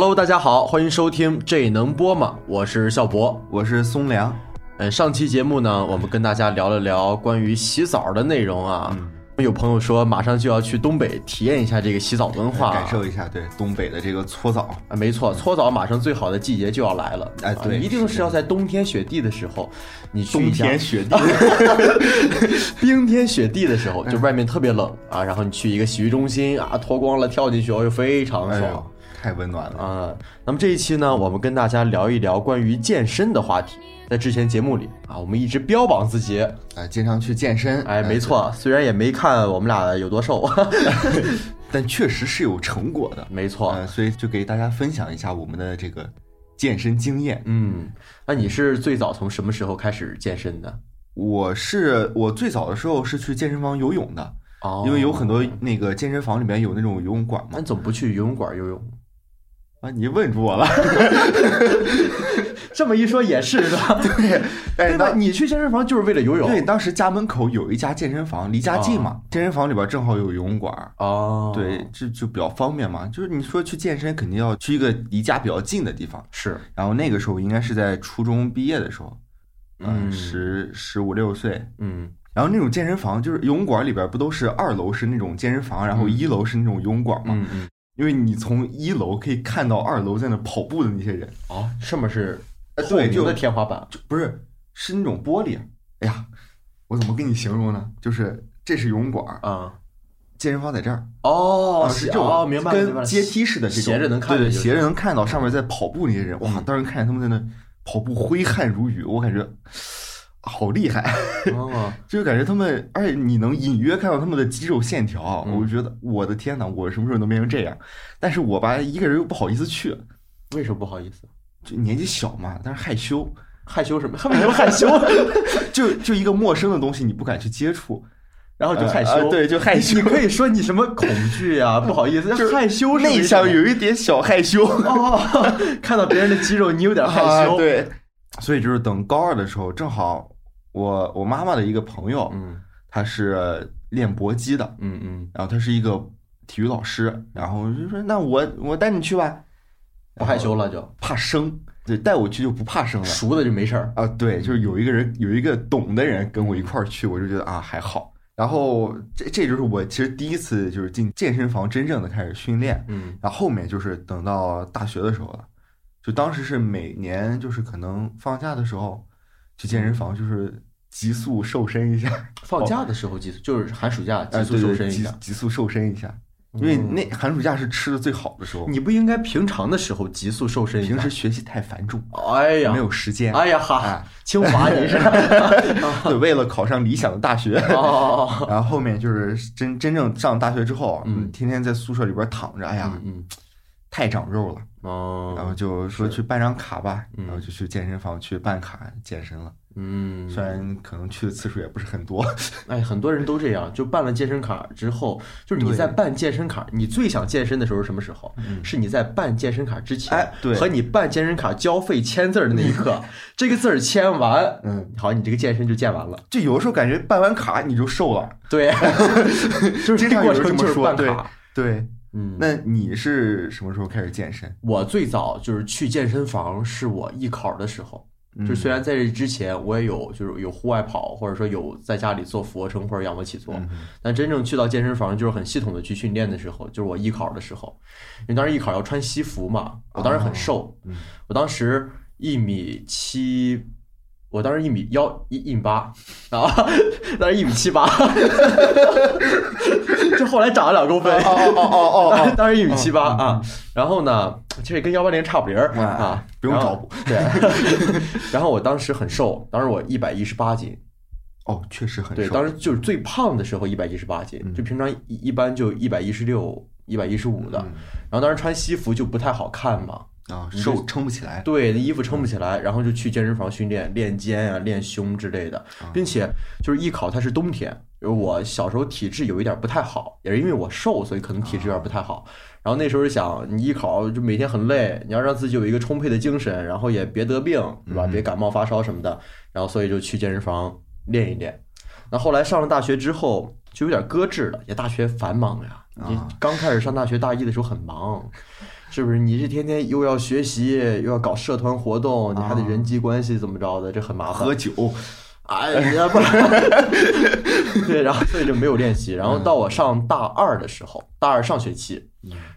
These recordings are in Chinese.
Hello，大家好，欢迎收听这能播吗？我是笑博，我是松良。嗯，上期节目呢，我们跟大家聊了聊关于洗澡的内容啊。嗯有朋友说马上就要去东北体验一下这个洗澡文化，感受一下对东北的这个搓澡啊。没错，搓澡马上最好的季节就要来了。哎，对，一定是要在冬天雪地的时候，你冬天雪地，冰天雪地的时候，就外面特别冷啊，然后你去一个洗浴中心啊，脱光了跳进去，哦，又非常爽，太温暖了啊。那么这一期呢，我们跟大家聊一聊关于健身的话题。在之前节目里啊，我们一直标榜自己哎，经常去健身。哎，没错，虽然也没看我们俩有多瘦，但确实是有成果的。没错，所以就给大家分享一下我们的这个健身经验。嗯，那你是最早从什么时候开始健身的？我是我最早的时候是去健身房游泳的，哦，因为有很多那个健身房里面有那种游泳馆嘛。那你怎么不去游泳馆游泳？啊，你问住我了。这么一说也是，是吧？对，对吧？你去健身房就是为了游泳。对，当时家门口有一家健身房，离家近嘛。健身房里边正好有游泳馆哦，对，这就比较方便嘛。就是你说去健身，肯定要去一个离家比较近的地方。是。然后那个时候应该是在初中毕业的时候，嗯，十十五六岁，嗯。然后那种健身房，就是游泳馆里边不都是二楼是那种健身房，然后一楼是那种游泳馆嘛？嗯嗯。因为你从一楼可以看到二楼在那跑步的那些人。啊，上面是。对，就的天花板，就不是是那种玻璃。哎呀，我怎么跟你形容呢？就是这是游泳馆啊，健身房在这儿哦，是这种明白跟阶梯似的这种，斜着能看，对对，斜着能看到上面在跑步那些人。哇，当时看见他们在那跑步，挥汗如雨，我感觉好厉害，就感觉他们，而且你能隐约看到他们的肌肉线条，我就觉得我的天哪，我什么时候能变成这样？但是我吧，一个人又不好意思去，为什么不好意思？就年纪小嘛，但是害羞，害羞什么？为什么害羞？就就一个陌生的东西，你不敢去接触，然后就害羞。对，就害羞。你可以说你什么恐惧呀？不好意思，就害羞，内向，有一点小害羞。哦，看到别人的肌肉，你有点害羞。对，所以就是等高二的时候，正好我我妈妈的一个朋友，嗯，他是练搏击的，嗯嗯，然后他是一个体育老师，然后就说那我我带你去吧。不害羞了就怕生，对，带我去就不怕生了，熟的就没事儿啊。对，就是有一个人，有一个懂的人跟我一块儿去，我就觉得啊还好。然后这这就是我其实第一次就是进健身房真正的开始训练，嗯。然后后面就是等到大学的时候了，就当时是每年就是可能放假的时候去健身房，就是急速瘦身一下。放假的时候急速就是寒暑假急速瘦身一下，急速瘦身一下。因为那寒暑假是吃的最好的时候，你不应该平常的时候急速瘦身，平时学习太繁重，哎呀，没有时间，哎呀哈，清华你是，对，为了考上理想的大学，哦，然后后面就是真真正上大学之后，嗯，天天在宿舍里边躺着，哎呀，嗯，太长肉了，哦，然后就说去办张卡吧，然后就去健身房去办卡健身了。嗯，虽然可能去的次数也不是很多，哎，很多人都这样，就办了健身卡之后，就是你在办健身卡，你最想健身的时候是什么时候？是你在办健身卡之前，哎，对，和你办健身卡交费签字的那一刻，这个字儿签完，嗯，好，你这个健身就健完了。就有的时候感觉办完卡你就瘦了，对，就是这过程就是办卡，对，嗯，那你是什么时候开始健身？我最早就是去健身房，是我艺考的时候。就虽然在这之前我也有就是有户外跑，或者说有在家里做俯卧撑或者仰卧起坐，但真正去到健身房就是很系统的去训练的时候，就是我艺考的时候，因为当时艺考要穿西服嘛，我当时很瘦，我当时一米七。我当时一米幺一一米八。啊，当时一米七八，就后来长了两公分。哦哦哦哦，当时一米七八啊。然后呢，其实跟幺八零差不离儿啊，不用找补。对。然后我当时很瘦，当时我一百一十八斤。哦，确实很瘦。对，当时就是最胖的时候一百一十八斤，就平常一一般就一百一十六、一百一十五的。然后当时穿西服就不太好看嘛。啊，瘦撑不起来，对，那衣服撑不起来，然后就去健身房训练，练肩啊，练胸之类的，并且就是艺考，它是冬天，我小时候体质有一点不太好，也是因为我瘦，所以可能体质有点不太好。然后那时候想，你艺考就每天很累，你要让自己有一个充沛的精神，然后也别得病，是吧？别感冒发烧什么的。然后所以就去健身房练一练。那后来上了大学之后，就有点搁置了，也大学繁忙呀。你刚开始上大学大一的时候很忙。是不是？你这天天又要学习，又要搞社团活动，你还得人际关系怎么着的，这很麻烦。喝酒，哎呀不，对，然后所以就没有练习。然后到我上大二的时候，大二上学期，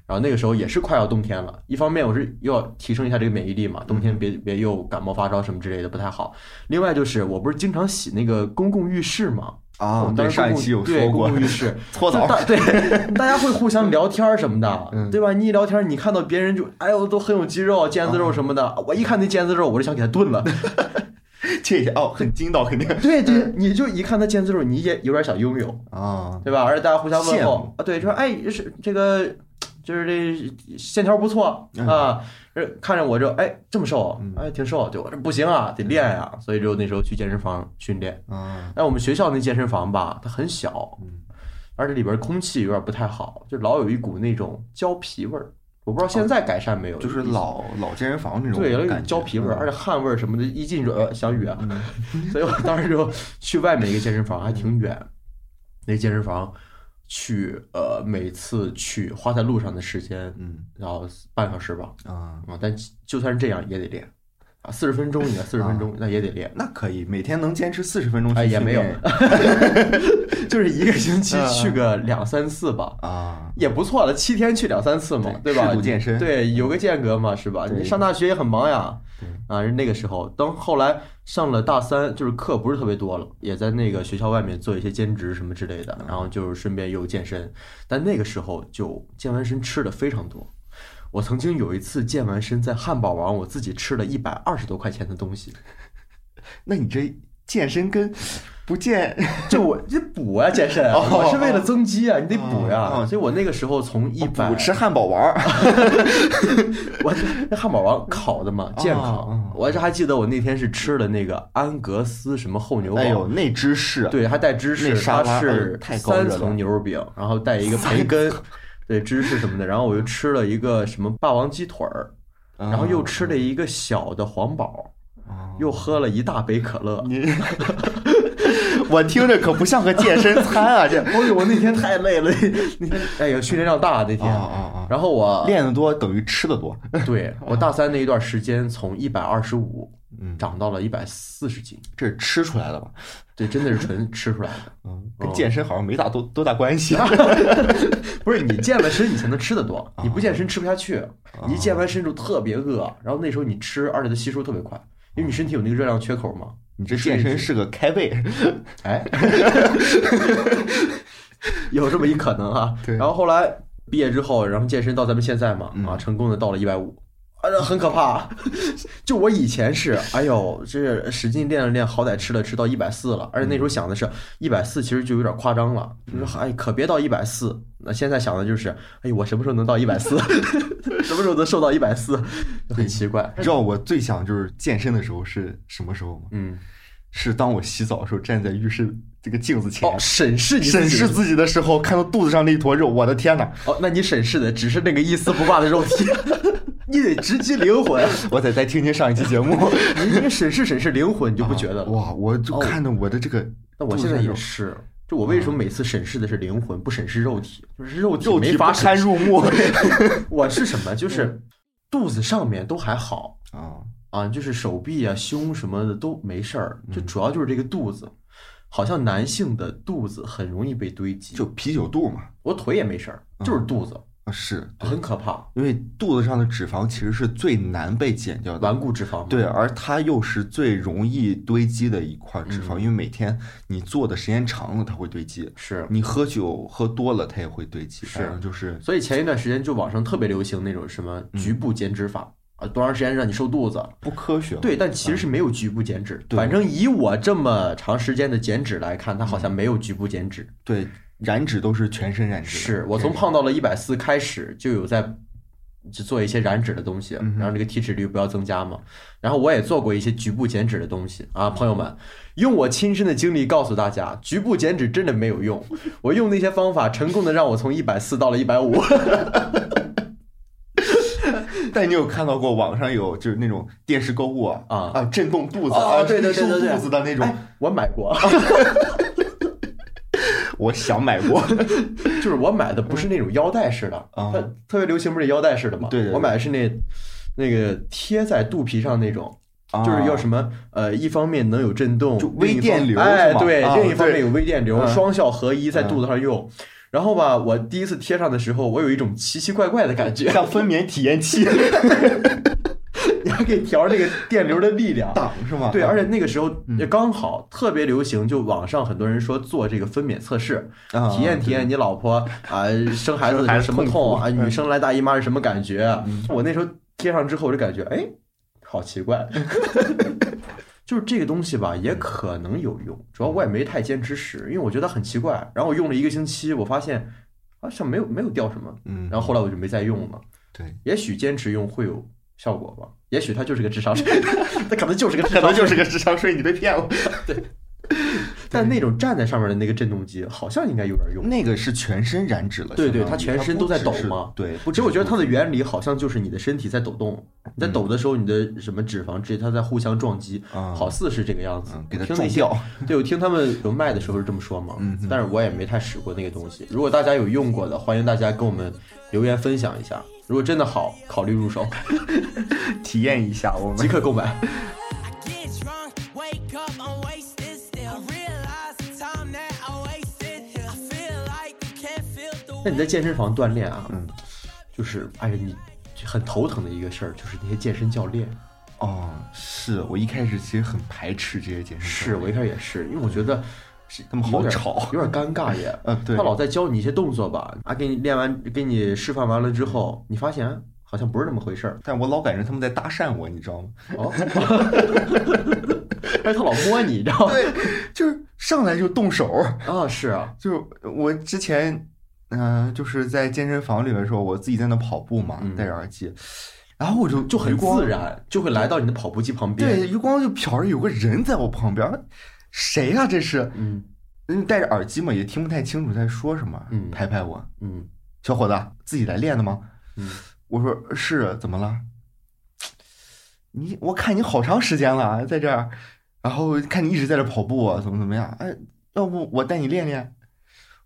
然后那个时候也是快要冬天了。一方面我是又要提升一下这个免疫力嘛，冬天别别又感冒发烧什么之类的不太好。另外就是我不是经常洗那个公共浴室嘛。啊，对，上一期有说过，浴室 搓澡，对，大家会互相聊天什么的，对吧？你一聊天，你看到别人就，哎呦，都很有肌肉，腱子肉什么的。我一看那腱子肉，我就想给他炖了，这哦，很筋道，肯定。对对，你就一看他腱子肉，你也有点想拥有啊，对吧？而且大家互相问候啊，对，说哎，是这个。就是这线条不错啊，这看着我就哎这么瘦，哎挺瘦，就不行啊，得练啊，所以就那时候去健身房训练。啊，但我们学校那健身房吧，它很小，而且里边空气有点不太好，就老有一股那种胶皮味儿。我不知道现在改善没有，就是老老健身房那种对，有点胶皮味儿，而且汗味儿什么的，一进去呃想远，所以我当时就去外面一个健身房，还挺远，那健身房。去呃，每次去花在路上的时间，嗯，然后半小时吧，啊啊，但就算是这样也得练啊，四十分钟应该 四十分钟，那也得练，那可以每天能坚持四十分钟，哎，也没有，就是一个星期去个两三次吧，啊，也不错了，七天去两三次嘛，对吧？健身，对，有个间隔嘛，是吧？你上大学也很忙呀。啊，是那个时候，等后来上了大三，就是课不是特别多了，也在那个学校外面做一些兼职什么之类的，然后就是顺便又健身。但那个时候就健完身吃的非常多，我曾经有一次健完身在汉堡王，我自己吃了一百二十多块钱的东西。那你这健身跟？不健，就我这补啊，健身，我是为了增肌啊，你得补呀。所以我那个时候从一百吃汉堡王，我那汉堡王烤的嘛，健康。我这还记得我那天是吃了那个安格斯什么厚牛堡，哎呦，那芝士，对，还带芝士，它是三层牛肉饼，然后带一个培根，对，芝士什么的。然后我又吃了一个什么霸王鸡腿儿，然后又吃了一个小的黄堡，又喝了一大杯可乐。我听着可不像个健身餐啊！这，哎呦，我那天太累了，那天哎呀，训练量大那天。啊啊啊！然后我练的多等于吃的多。对 我大三那一段时间，从一百二十五，嗯，长到了一百四十斤，这是吃出来的吧？对，真的是纯吃出来的。嗯，跟健身好像没大多多大关系。不是你健了身，你才能吃的多，你不健身吃不下去。你一健完身就特别饿，然后那时候你吃，而且它吸收特别快，因为你身体有那个热量缺口嘛。你这健身是个开胃，哎，有这么一可能啊。然后后来毕业之后，然后健身到咱们现在嘛，啊，成功的到了一百五。啊，很可怕！就我以前是，哎呦，这使劲练了练，好歹吃了吃到一百四了。而且那时候想的是，一百四其实就有点夸张了，就是哎，可别到一百四。那现在想的就是，哎，我什么时候能到一百四？什么时候能瘦到一百四？很奇怪。知道我最想就是健身的时候是什么时候吗？嗯，是当我洗澡的时候，站在浴室这个镜子前审视你审视自己的时候，看到肚子上那一坨肉，我的天哪！哦，那你审视的只是那个一丝不挂的肉体。你得直击灵魂，我得再听听上一期节目。你你审视审视灵魂，你就不觉得了？哇！我就看的我的这个，那我现在也是。就我为什么每次审视的是灵魂，不审视肉体？就是肉体没法堪入目。我是什么？就是肚子上面都还好啊啊，就是手臂啊、胸什么的都没事儿，就主要就是这个肚子，好像男性的肚子很容易被堆积，就啤酒肚嘛。我腿也没事儿，就是肚子。是很可怕，因为肚子上的脂肪其实是最难被减掉的顽固脂肪。对，而它又是最容易堆积的一块脂肪，因为每天你做的时间长了，它会堆积。是你喝酒喝多了，它也会堆积。是，就是。所以前一段时间就网上特别流行那种什么局部减脂法啊，多长时间让你瘦肚子？不科学。对，但其实是没有局部减脂。反正以我这么长时间的减脂来看，它好像没有局部减脂。对。燃脂都是全身燃脂，是我从胖到了一百四开始就有在就做一些燃脂的东西，让这个体脂率不要增加嘛。然后我也做过一些局部减脂的东西啊，朋友们，用我亲身的经历告诉大家，局部减脂真的没有用。我用那些方法成功的让我从一百四到了一百五。但你有看到过网上有就是那种电视购物啊啊震动肚子啊对对对对肚子的那种，我买过。我想买过，就是我买的不是那种腰带式的，它特别流行不是腰带式的吗？对对。我买的是那那个贴在肚皮上那种，就是要什么呃，一方面能有震动，微电流，哎，对，另一方面有微电流，双效合一在肚子上用。然后吧，我第一次贴上的时候，我有一种奇奇怪怪的感觉，像分娩体验器。你还可以调那个电流的力量，档是吗？对，而且那个时候也刚好特别流行，就网上很多人说做这个分娩测试，体验体验你老婆啊生孩子什么痛啊，女生来大姨妈是什么感觉？我那时候贴上之后，我就感觉哎，好奇怪，就是这个东西吧，也可能有用，主要我也没太坚持使，因为我觉得很奇怪。然后我用了一个星期，我发现好像没有没有掉什么，嗯，然后后来我就没再用了。对，也许坚持用会有。效果吧，也许它就是个智商税，它可能就是个可能就是个智商税，你被骗了。对，但那种站在上面的那个震动机好像应该有点用。那个是全身燃脂了，对对，它全身都在抖吗？对，其实我觉得它的原理好像就是你的身体在抖动，你在抖的时候，你的什么脂肪之类它在互相撞击，好似是这个样子。给它撞掉。对，我听他们有卖的时候是这么说嘛，但是我也没太使过那个东西。如果大家有用过的，欢迎大家跟我们留言分享一下。如果真的好，考虑入手，体验一下，我们即刻购买。那你在健身房锻炼啊？嗯，就是哎呀，你很头疼的一个事儿，就是那些健身教练。哦，是我一开始其实很排斥这些健身。是我一开始也是，因为我觉得。他们好吵，有点尴尬耶。嗯，对。他老在教你一些动作吧，啊，给你练完，给你示范完了之后，你发现好像不是那么回事儿。但我老感觉他们在搭讪我，你知道吗？哦。但 是他老摸你，你知道吗？对，就是上来就动手。啊，是啊。就我之前，嗯，就是在健身房里面的时候，我自己在那跑步嘛，戴着耳机，然后我就就很自然，就会来到你的跑步机旁边。对，余光就瞟着有个人在我旁边。谁呀？这是，嗯，你戴着耳机嘛，也听不太清楚在说什么。嗯，拍拍我，嗯，小伙子，自己来练的吗？嗯，我说是，怎么了？你我看你好长时间了，在这儿，然后看你一直在这跑步，怎么怎么样？哎，要不我带你练练？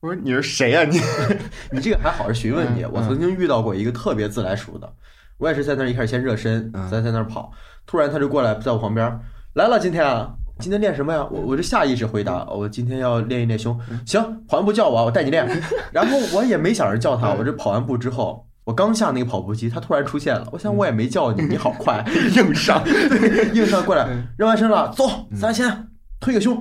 我说你是谁呀？你 你这个还好是询问你。我曾经遇到过一个特别自来熟的，我也是在那儿一开始先热身，再在那儿跑，突然他就过来在我旁边来了，今天啊。今天练什么呀？我我就下意识回答，我今天要练一练胸。行，跑完步叫我，我带你练。然后我也没想着叫他，我这跑完步之后，我刚下那个跑步机，他突然出现了。我想我也没叫你，你好快，硬上，硬上过来，热完身了，走，三千，推个胸。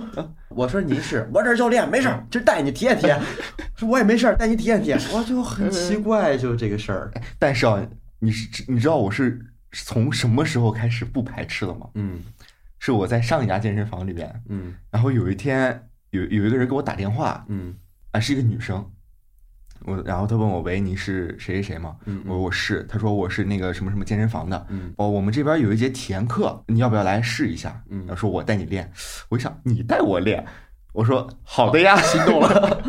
我说您是，我这是教练，没事儿，就带你体验体验。说我也没事儿，带你体验体验。我就很奇怪，就这个事儿。但是啊，你是你知道我是从什么时候开始不排斥了吗？嗯。是我在上一家健身房里边，嗯，然后有一天有有一个人给我打电话，嗯，啊是一个女生，我然后他问我喂你是谁谁谁吗？嗯，我说我是，他说我是那个什么什么健身房的，嗯，哦我们这边有一节体验课，你要不要来试一下？嗯，他说我带你练，我一想你带我练，我说好的呀，心动了，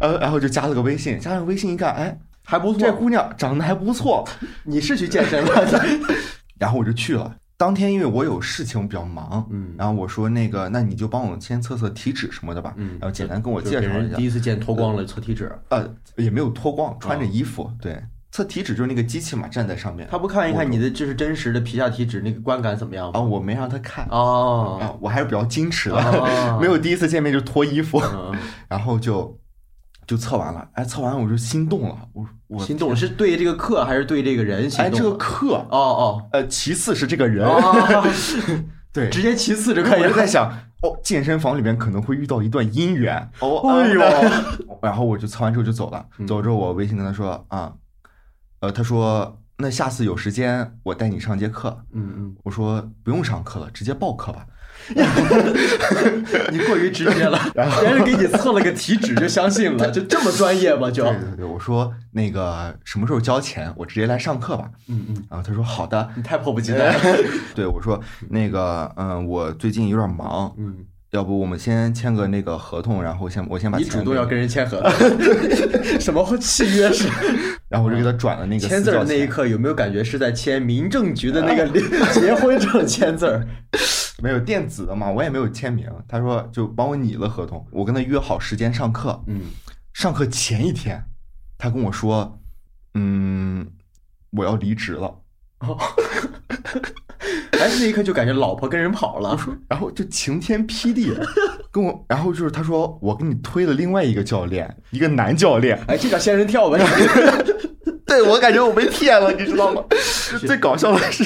呃然后就加了个微信，加了微信一看，哎还不错，这姑娘长得还不错，你是去健身了？然后我就去了。当天因为我有事情，比较忙，嗯，然后我说那个，那你就帮我先测测体脂什么的吧，嗯，然后简单跟我介绍一下。第一次见脱光了测体脂，呃，也没有脱光，穿着衣服，对，测体脂就是那个机器嘛，站在上面。他不看一看你的就是真实的皮下体脂那个观感怎么样吗？啊，我没让他看，哦，啊，我还是比较矜持的，没有第一次见面就脱衣服，然后就。就测完了，哎，测完我就心动了，我我心动是对这个课还是对这个人心动？哎，这个课，哦哦，呃，其次是这个人，对，直接其次就可以。我就在想，哦，健身房里面可能会遇到一段姻缘，哦，哎呦，然后我就测完之后就走了，走之后我微信跟他说啊，呃，他说那下次有时间我带你上节课，嗯嗯，我说不用上课了，直接报课吧。你过于直接了，别人给你测了个体脂就相信了，就这么专业吗？就对对对，我说那个什么时候交钱，我直接来上课吧。嗯嗯，然后他说好的，你太迫不及待。了对我说那个嗯，我最近有点忙，嗯，要不我们先签个那个合同，然后先我先把你主动要跟人签合同，什么契约是？然后我就给他转了那个签字的那一刻，有没有感觉是在签民政局的那个 结婚证签字？没有电子的嘛，我也没有签名。他说就帮我拟了合同，我跟他约好时间上课。嗯，上课前一天，他跟我说：“嗯，我要离职了。”哎，那一刻就感觉老婆跟人跑了，然后就晴天霹雳，跟我，然后就是他说我给你推了另外一个教练，一个男教练，哎，这叫仙人跳吧？对我感觉我被骗了，你知道吗？最搞笑的是，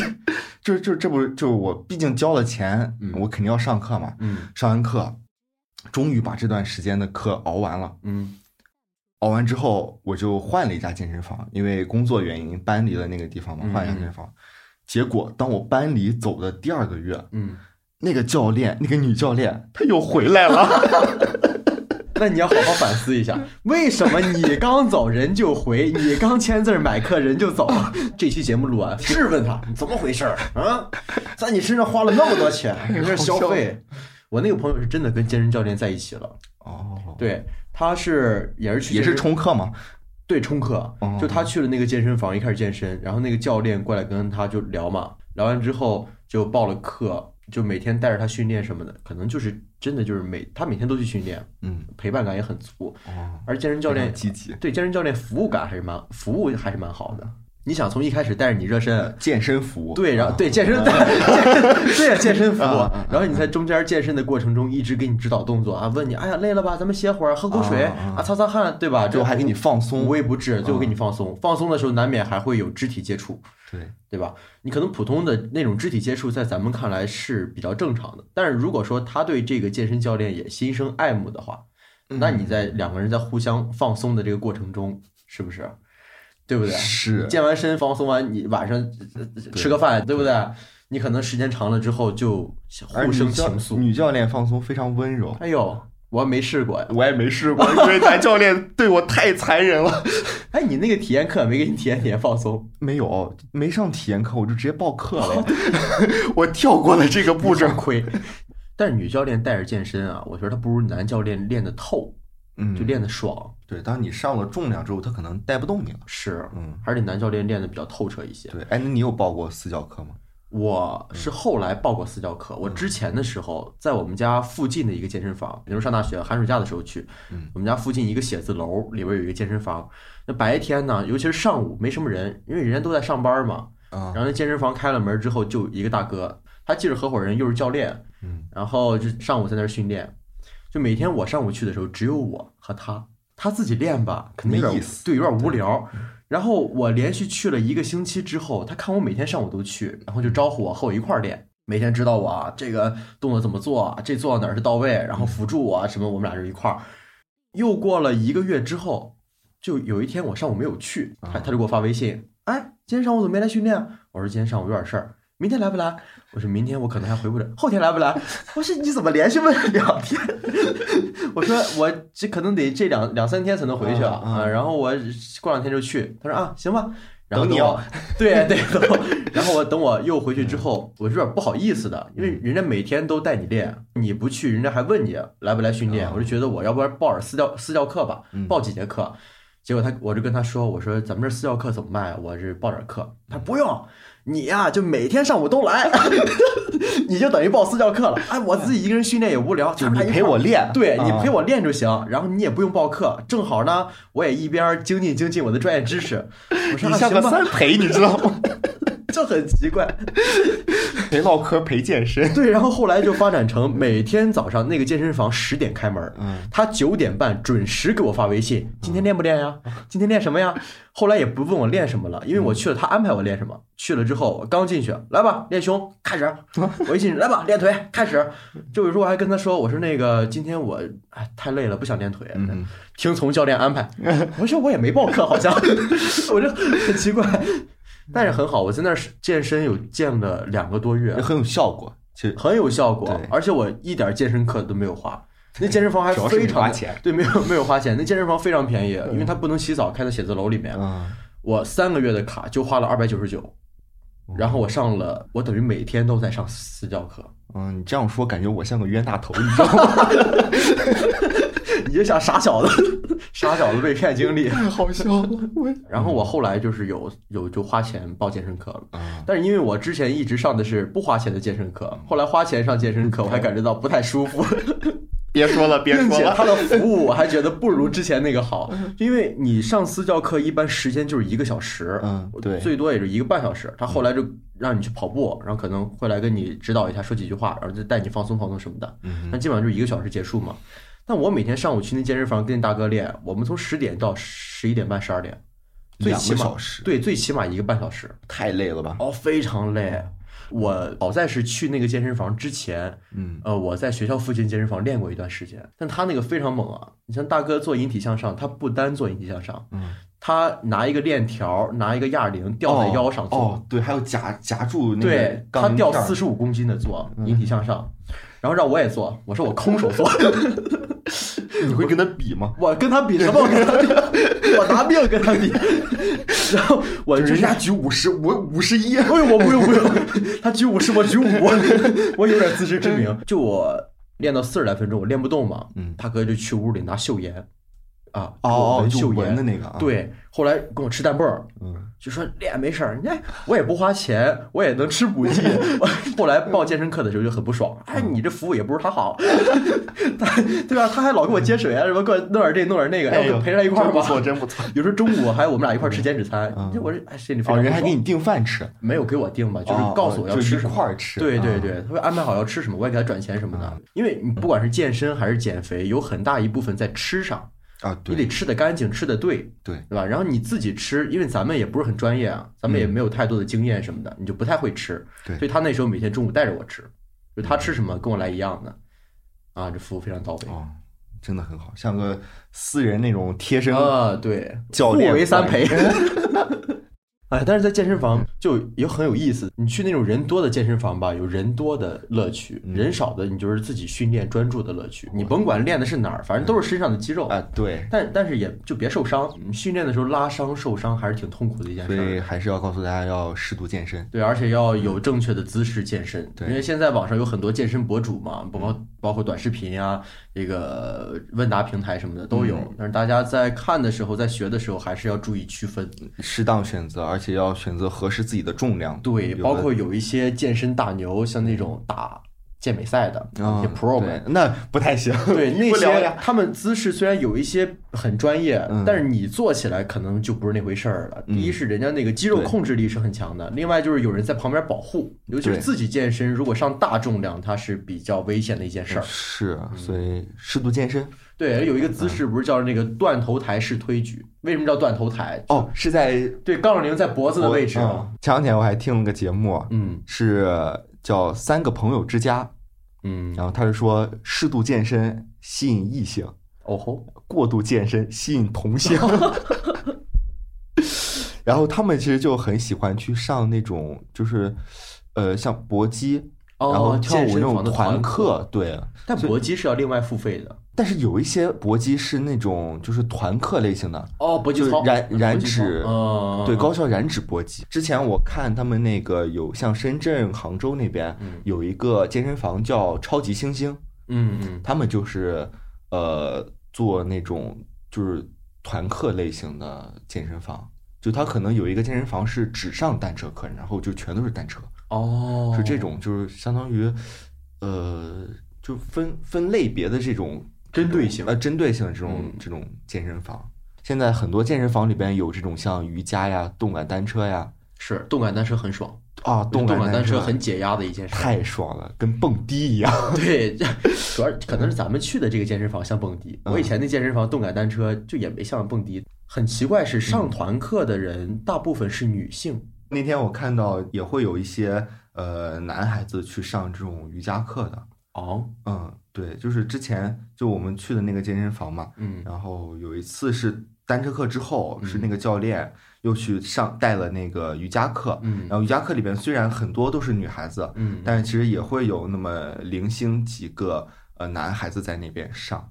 就就这不就我毕竟交了钱，我肯定要上课嘛，嗯，上完课，终于把这段时间的课熬完了，嗯，熬完之后我就换了一家健身房，因为工作原因搬离了那个地方嘛，换一家健身房。结果，当我搬离走的第二个月，嗯，那个教练，那个女教练，她又回来了。那你要好好反思一下，为什么你刚走人就回，你刚签字买课人就走？这期节目录完，质问他怎么回事儿啊？在你身上花了那么多钱，你这消费。我那个朋友是真的跟健身教练在一起了。哦，对，他是也是去也是冲课嘛？对，冲课，就他去了那个健身房，一开始健身，然后那个教练过来跟他就聊嘛，聊完之后就报了课，就每天带着他训练什么的，可能就是真的就是每他每天都去训练，嗯，陪伴感也很足，而健身教练积极，对健身教练服务感还是蛮服务还是蛮好的。你想从一开始带着你热身，健身服，对，然后对健身，对啊，健身服，然后你在中间健身的过程中一直给你指导动作啊，问你，哎呀累了吧，咱们歇会儿，喝口水啊，擦擦汗，对吧？最后还给你放松，无微不至，最后给你放松。放松的时候难免还会有肢体接触，对对吧？你可能普通的那种肢体接触在咱们看来是比较正常的，但是如果说他对这个健身教练也心生爱慕的话，那你在两个人在互相放松的这个过程中，是不是？对不对？是健完身放松完，你晚上吃个饭，对不对？你可能时间长了之后就互生情愫。女教练放松非常温柔。哎呦，我没试过呀，我也没试过，因为男教练对我太残忍了。哎，你那个体验课没给你体验体验放松？没有，没上体验课，我就直接报课了。我跳过了这个步骤，亏。但是女教练带着健身啊，我觉得她不如男教练练得透。嗯，就练得爽。对，当你上了重量之后，他可能带不动你了。是，嗯，还是得男教练练得比较透彻一些。对，哎，那你有报过私教课吗？我是后来报过私教课。我之前的时候，在我们家附近的一个健身房，比如上大学寒暑假的时候去。嗯，我们家附近一个写字楼里边有一个健身房。那白天呢，尤其是上午没什么人，因为人家都在上班嘛。啊。然后那健身房开了门之后，就一个大哥，他既是合伙人又是教练。嗯。然后就上午在那儿训练，就每天我上午去的时候，只有我和他。他自己练吧，肯定有点对，有点无聊。然后我连续去了一个星期之后，他看我每天上午都去，然后就招呼我和我一块儿练。每天指导我啊，这个动作怎么做，这做到哪儿是到位，然后辅助我啊什么，我们俩就一块儿。又过了一个月之后，就有一天我上午没有去，他他就给我发微信，哎，今天上午怎么没来训练？我说今天上午有点事儿。明天来不来？我说明天我可能还回不了。后天来不来？我说你怎么连续问两天？我说我这可能得这两两三天才能回去啊。然后我过两天就去。他说啊，行吧。等你哦。对对。然后我等我又回去之后，我有点不好意思的，因为人家每天都带你练，你不去，人家还问你来不来训练。我就觉得我要不然报点私教私教课吧，报几节课。结果他我就跟他说，我说咱们这私教课怎么卖？我这报点课。他不用。你呀，就每天上午都来，你就等于报私教课了。哎，我自己一个人训练也无聊，就你陪我练，对你陪我练就行。然后你也不用报课，正好呢，我也一边精进精进我的专业知识。我说你像个三陪，你知道吗？就很奇怪，陪唠嗑陪健身。对，然后后来就发展成每天早上那个健身房十点开门，嗯，他九点半准时给我发微信，今天练不练呀？今天练什么呀？后来也不问我练什么了，因为我去了，他安排我练什么。去了之后，我刚进去，来吧，练胸，开始。我一进去，来吧，练腿，开始。就有时候我还跟他说，我说那个今天我哎太累了，不想练腿，听从教练安排。我说我也没报课，好像，我就很奇怪。但是很好，我在那儿健身有健了两个多月，很有效果，其实。很有效果，而且我一点健身课都没有花，那健身房还非常花钱，对，没有 没有花钱，那健身房非常便宜，因为它不能洗澡，开在写字楼里面，我三个月的卡就花了二百九十九，然后我上了，我等于每天都在上私教课，嗯，你这样说感觉我像个冤大头，你知道吗？你就像傻小子。傻小子被骗经历太好笑了。然后我后来就是有有就花钱报健身课了，但是因为我之前一直上的是不花钱的健身课，后来花钱上健身课，我还感觉到不太舒服。别说了，别说了。并且他的服务我还觉得不如之前那个好，因为你上私教课一般时间就是一个小时，嗯，对，最多也就一个半小时。他后来就让你去跑步，然后可能会来跟你指导一下，说几句话，然后再带你放松放松什么的。嗯，那基本上就一个小时结束嘛。但我每天上午去那健身房跟大哥练，我们从十点到十一点半、十二点，最起码对，最起码一个半小时，太累了吧？哦，非常累。我好在是去那个健身房之前，嗯，呃，我在学校附近健身房练过一段时间，但他那个非常猛啊！你像大哥做引体向上，他不单做引体向上，嗯，他拿一个链条，拿一个哑铃吊在腰上做，哦，对，还有夹夹住那个，对他吊四十五公斤的做引体向上，然后让我也做，我说我空手做。你会跟他比吗？我跟他比什么？我跟他比，我拿命跟他比。然后我人家举五十，我五十一。哎，我不用不用，他举五十，我举五，我有点自知之明。就我练到四十来分钟，我练不动嘛。嗯，他哥就去屋里拿嗅盐。啊哦，嗅盐的那个，对，后来跟我吃蛋泵，嗯，就说练没事儿，你看我也不花钱，我也能吃补剂。后来报健身课的时候就很不爽，哎，你这服务也不如他好，对吧？他还老给我接水啊，什么给我弄点这弄点那个，哎，陪着他一块儿吧，不错，真不错。有时候中午还我们俩一块儿吃减脂餐，我这哎，心里非常人还给你订饭吃，没有给我订吧，就是告诉我要吃什么，一块儿吃。对对对，他会安排好要吃什么，我也给他转钱什么的。因为你不管是健身还是减肥，有很大一部分在吃上。啊，你得吃的干净，吃的对，对，对吧？然后你自己吃，因为咱们也不是很专业啊，咱们也没有太多的经验什么的，你就不太会吃。对，所以他那时候每天中午带着我吃，就他吃什么跟我来一样的，啊，这服务非常到位，哦，真的很好，像个私人那种贴身啊，对，教练为三陪。哎，但是在健身房就也很有意思。你去那种人多的健身房吧，有人多的乐趣；人少的，你就是自己训练专注的乐趣。你甭管练的是哪儿，反正都是身上的肌肉啊。对。但但是也就别受伤。你训练的时候拉伤受伤还是挺痛苦的一件事。所以还是要告诉大家要适度健身。对，而且要有正确的姿势健身。对。因为现在网上有很多健身博主嘛，包括包括短视频啊，这个问答平台什么的都有。但是大家在看的时候，在学的时候，还是要注意区分，适当选择，而且要选择。合适自己的重量，对，包括有一些健身大牛，像那种打健美赛的一些 pro 们，那不太行。对，那些他们姿势虽然有一些很专业，但是你做起来可能就不是那回事儿了。第一是人家那个肌肉控制力是很强的，另外就是有人在旁边保护，尤其是自己健身，如果上大重量，它是比较危险的一件事儿。是，所以适度健身。对，有一个姿势不是叫那个断头台式推举？为什么叫断头台？哦，是在对杠铃在脖子的位置。前两天我还听了个节目，嗯，是叫《三个朋友之家》，嗯，然后他是说适度健身吸引异性，哦吼，过度健身吸引同性。然后他们其实就很喜欢去上那种，就是呃，像搏击。然后跳舞那种团课，对，但搏击是要另外付费的。但是有一些搏击是那种就是团课类型的哦，搏击操燃燃脂，对高效燃脂搏击。之前我看他们那个有像深圳、杭州那边有一个健身房叫超级星星，嗯嗯，他们就是呃做那种就是团课类型的健身房，就他可能有一个健身房是只上单车课，然后就全都是单车。哦，是这种，就是相当于，呃，就分分类别的这种针对性，呃，针对性的这种这种健身房。现在很多健身房里边有这种像瑜伽呀、动感单车呀，是动感单车很爽啊，动感单车很解压的一件事，太爽了，跟蹦迪一样。对，主要可能是咱们去的这个健身房像蹦迪，我以前那健身房动感单车就也没像蹦迪。很奇怪，是上团课的人大部分是女性。那天我看到也会有一些呃男孩子去上这种瑜伽课的哦，嗯，对，就是之前就我们去的那个健身房嘛，嗯，然后有一次是单车课之后，是那个教练又去上带了那个瑜伽课，嗯，然后瑜伽课里边虽然很多都是女孩子，嗯，但是其实也会有那么零星几个呃男孩子在那边上，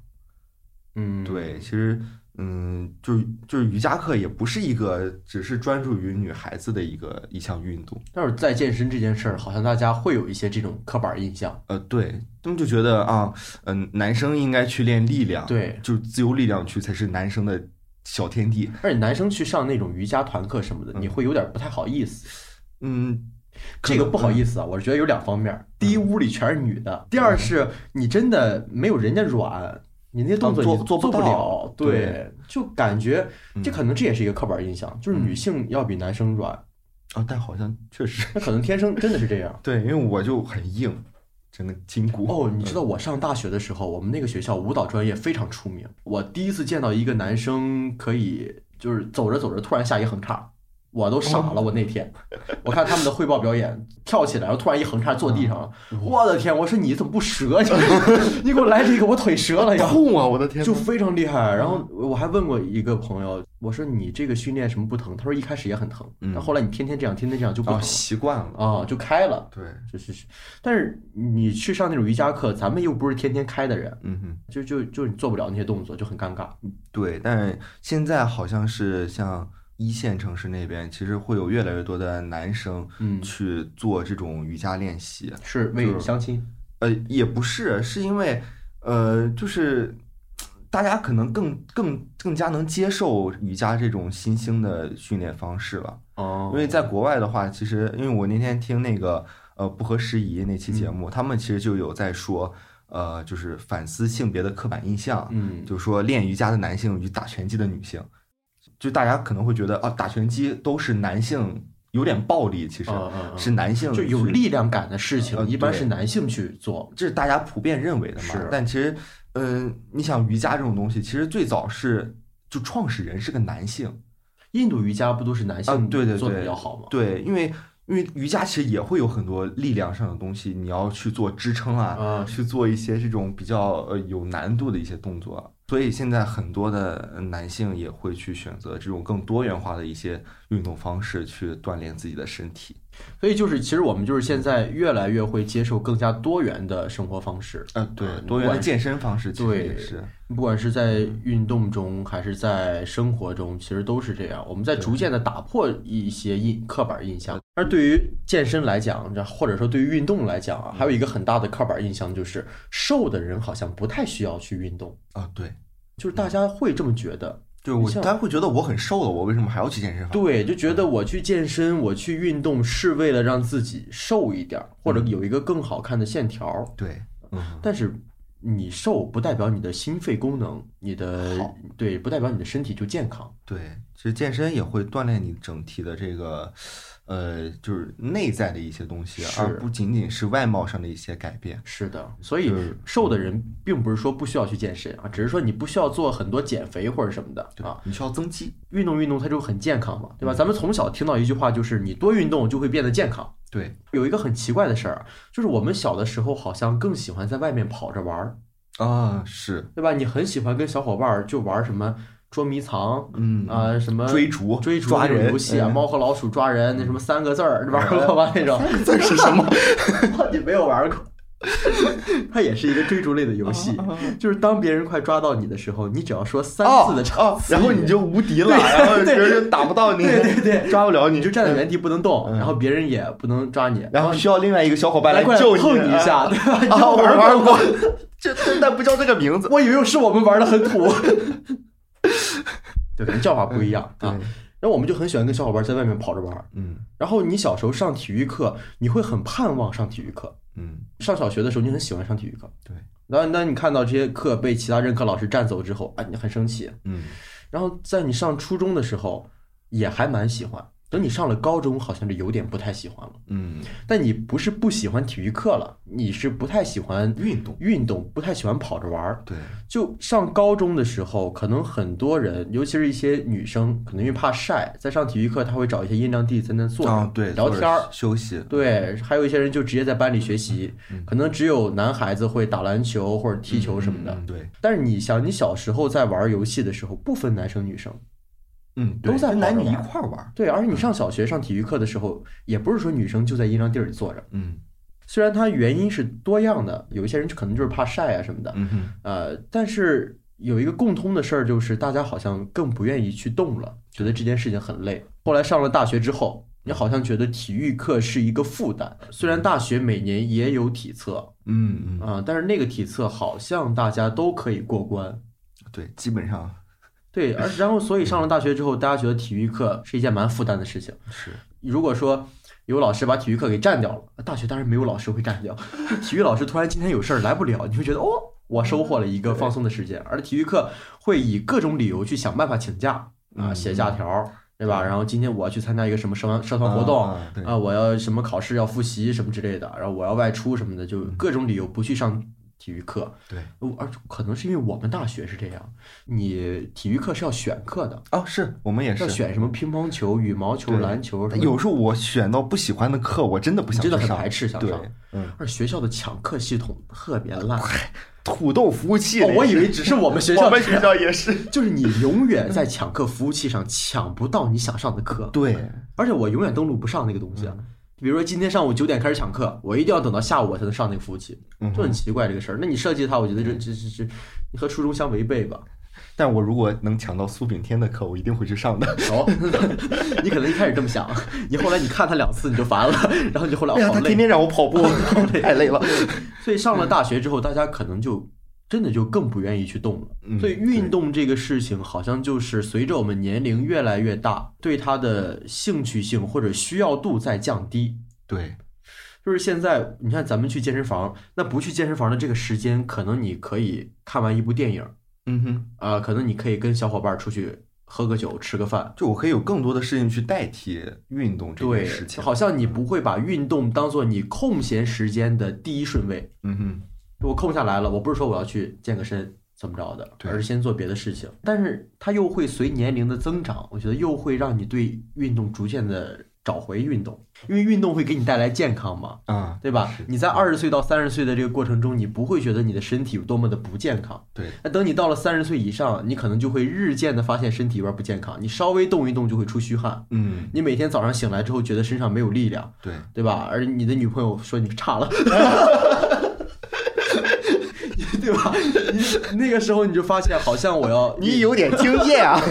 嗯，对，其实。嗯，就是就是瑜伽课也不是一个只是专注于女孩子的一个一项运动。但是在健身这件事儿，好像大家会有一些这种刻板印象。呃，对他们就觉得啊，嗯，男生应该去练力量，对，就是自由力量区才是男生的小天地。而且男生去上那种瑜伽团课什么的，你会有点不太好意思。嗯，这个不好意思啊，我是觉得有两方面。第一，屋里全是女的；第二，是你真的没有人家软，你那些动作你做不了。对，就感觉这可能这也是一个刻板印象，就是女性要比男生软啊。但好像确实，那可能天生真的是这样。对，因为我就很硬。整个筋骨哦，你知道我上大学的时候，我们那个学校舞蹈专业非常出名。我第一次见到一个男生可以就是走着走着突然下一横叉。我都傻了，我那天，我看他们的汇报表演，跳起来，然后突然一横叉坐地上了，我的天！我说你怎么不折？你 你给我来这个，我腿折了呀！痛啊！我的天，就非常厉害。然后我还问过一个朋友，我说你这个训练什么不疼？他说一开始也很疼，但后来你天天这样，天天这样就不疼，习惯了啊，就开了。对，就是是。但是你去上那种瑜伽课，咱们又不是天天开的人，嗯哼，就就就你做不了那些动作，就很尴尬。对，但现在好像是像。一线城市那边其实会有越来越多的男生，嗯，去做这种瑜伽练习，是为相亲？呃，也不是，是因为，呃，就是大家可能更更更加能接受瑜伽这种新兴的训练方式了。哦，因为在国外的话，其实因为我那天听那个呃不合时宜那期节目，他们其实就有在说，呃，就是反思性别的刻板印象，嗯，就说练瑜伽的男性与打拳击的女性。就大家可能会觉得啊，打拳击都是男性有点暴力，其实是男性就有力量感的事情，一般是男性去做，这是大家普遍认为的嘛。但其实，嗯，你想瑜伽这种东西，其实最早是就创始人是个男性，印度瑜伽不都是男性对对做的比较好吗？对，因为因为瑜伽其实也会有很多力量上的东西，你要去做支撑啊，去做一些这种比较呃有难度的一些动作。所以现在很多的男性也会去选择这种更多元化的一些运动方式去锻炼自己的身体。所以就是，其实我们就是现在越来越会接受更加多元的生活方式。嗯，对，多元的健身方式，对，是。不管是在运动中还是在生活中，其实都是这样。我们在逐渐的打破一些印刻板印象。而对于健身来讲，或者说对于运动来讲啊，还有一个很大的刻板印象就是，瘦的人好像不太需要去运动啊。对。就是大家会这么觉得，就我大家会觉得我很瘦了，我为什么还要去健身房？对，就觉得我去健身，我去运动是为了让自己瘦一点，或者有一个更好看的线条。对，嗯。但是你瘦不代表你的心肺功能，你的对不代表你的身体就健康。对，其实健身也会锻炼你整体的这个。呃，就是内在的一些东西，而不仅仅是外貌上的一些改变。是的，所以瘦的人并不是说不需要去健身啊，只是说你不需要做很多减肥或者什么的啊，你需要增肌，运动运动它就很健康嘛，对吧？咱们从小听到一句话就是你多运动就会变得健康。对，有一个很奇怪的事儿，就是我们小的时候好像更喜欢在外面跑着玩儿啊，是对吧？你很喜欢跟小伙伴儿就玩什么。捉迷藏，嗯啊，什么追逐、追逐抓人游戏啊，猫和老鼠抓人，那什么三个字儿 玩过吧？那种三个字是什么？你没有玩过？它也是一个追逐类的游戏，就是当别人快抓到你的时候，你只要说三次的哦，然后你就无敌了，然后别人就打不到你，对对对，抓不了你，就站在原地不能动，然后别人也不能抓你，然后需要另外一个小伙伴来救你一下，对吧？啊，我玩过，这但不叫这个名字，我以为是我们玩的很土。对，可能叫法不一样啊。然后我们就很喜欢跟小伙伴在外面跑着玩嗯。然后你小时候上体育课，你会很盼望上体育课。嗯。上小学的时候，你很喜欢上体育课。对。那那你看到这些课被其他任课老师占走之后，啊，你很生气。嗯。然后在你上初中的时候，也还蛮喜欢。等你上了高中，好像是有点不太喜欢了。嗯，但你不是不喜欢体育课了，你是不太喜欢运动，运动不太喜欢跑着玩儿。对，就上高中的时候，可能很多人，尤其是一些女生，可能因为怕晒，在上体育课，她会找一些阴凉地在那坐着，对，聊天儿、休息。对，还有一些人就直接在班里学习，嗯可能只有男孩子会打篮球或者踢球什么的。对，但是你想，你小时候在玩游戏的时候，不分男生女生。嗯，都在男女一块儿玩。对，而且你上小学上体育课的时候，也不是说女生就在阴凉地儿里坐着。嗯，虽然它原因是多样的，有一些人可能就是怕晒啊什么的。嗯哼。呃，但是有一个共通的事儿，就是大家好像更不愿意去动了，觉得这件事情很累。后来上了大学之后，你好像觉得体育课是一个负担。虽然大学每年也有体测，嗯嗯啊，但是那个体测好像大家都可以过关。对，基本上。对，而然后所以上了大学之后，大家觉得体育课是一件蛮负担的事情。是，如果说有老师把体育课给占掉了。大学当然没有老师会占掉，体育老师突然今天有事儿来不了，你会觉得哦，我收获了一个放松的时间。而体育课会以各种理由去想办法请假啊，写假条。对吧？然后今天我要去参加一个什么社团社团活动啊，我要什么考试要复习什么之类的，然后我要外出什么的，就各种理由不去上体育课。对，而可能是因为我们大学是这样，你体育课是要选课的哦，是我们也是要选什么乒乓球、羽毛球、篮球。有时候我选到不喜欢的课，我真的不想真的很排斥想上。嗯，而学校的抢课系统特别烂。土豆服务器，我以为只是我们学校，我们学校也是，就是你永远在抢课服务器上抢不到你想上的课。对，而且我永远登录不上那个东西。比如说今天上午九点开始抢课，我一定要等到下午我才能上那个服务器，就很奇怪这个事儿。那你设计它，我觉得这这这这，你和初衷相违背吧？但我如果能抢到苏炳添的课，我一定会去上的。哦，你可能一开始这么想，你后来你看他两次你就烦了，然后你就后来他天天让我跑步，太累了。所以上了大学之后，大家可能就真的就更不愿意去动了。所以运动这个事情，好像就是随着我们年龄越来越大，对它的兴趣性或者需要度在降低。对，就是现在你看咱们去健身房，那不去健身房的这个时间，可能你可以看完一部电影。嗯哼，啊，可能你可以跟小伙伴出去喝个酒，吃个饭，就我可以有更多的事情去代替运动这件事情。好像你不会把运动当做你空闲时间的第一顺位。嗯哼，我空下来了，我不是说我要去健个身怎么着的，而是先做别的事情。但是它又会随年龄的增长，我觉得又会让你对运动逐渐的。找回运动，因为运动会给你带来健康嘛，啊，对吧？你在二十岁到三十岁的这个过程中，你不会觉得你的身体有多么的不健康，对。那等你到了三十岁以上，你可能就会日渐的发现身体有点不健康，你稍微动一动就会出虚汗，嗯，你每天早上醒来之后觉得身上没有力量，对，对吧？而你的女朋友说你差了，对吧？你那个时候你就发现好像我要，你有点经验啊。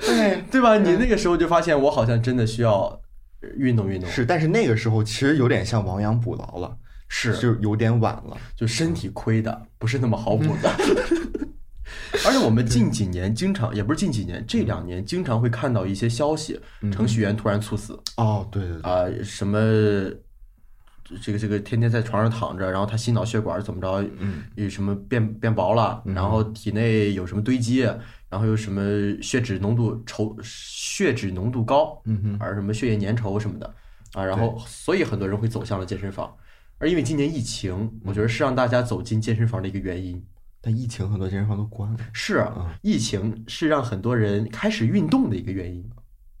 对 对吧？你那个时候就发现我好像真的需要运动运动。是，但是那个时候其实有点像亡羊补牢了，是，就有点晚了，就身体亏的不是那么好补的。而且我们近几年经常，也不是近几年，这两年经常会看到一些消息，程序员突然猝死。哦，对对啊，什么这个这个天天在床上躺着，然后他心脑血管怎么着，嗯，有什么变变薄了，然后体内有什么堆积。然后有什么血脂浓度稠，血脂浓度高，嗯哼，而什么血液粘稠什么的，啊，然后所以很多人会走向了健身房，而因为今年疫情，我觉得是让大家走进健身房的一个原因。但疫情很多健身房都关了。是，啊疫情是让很多人开始运动的一个原因。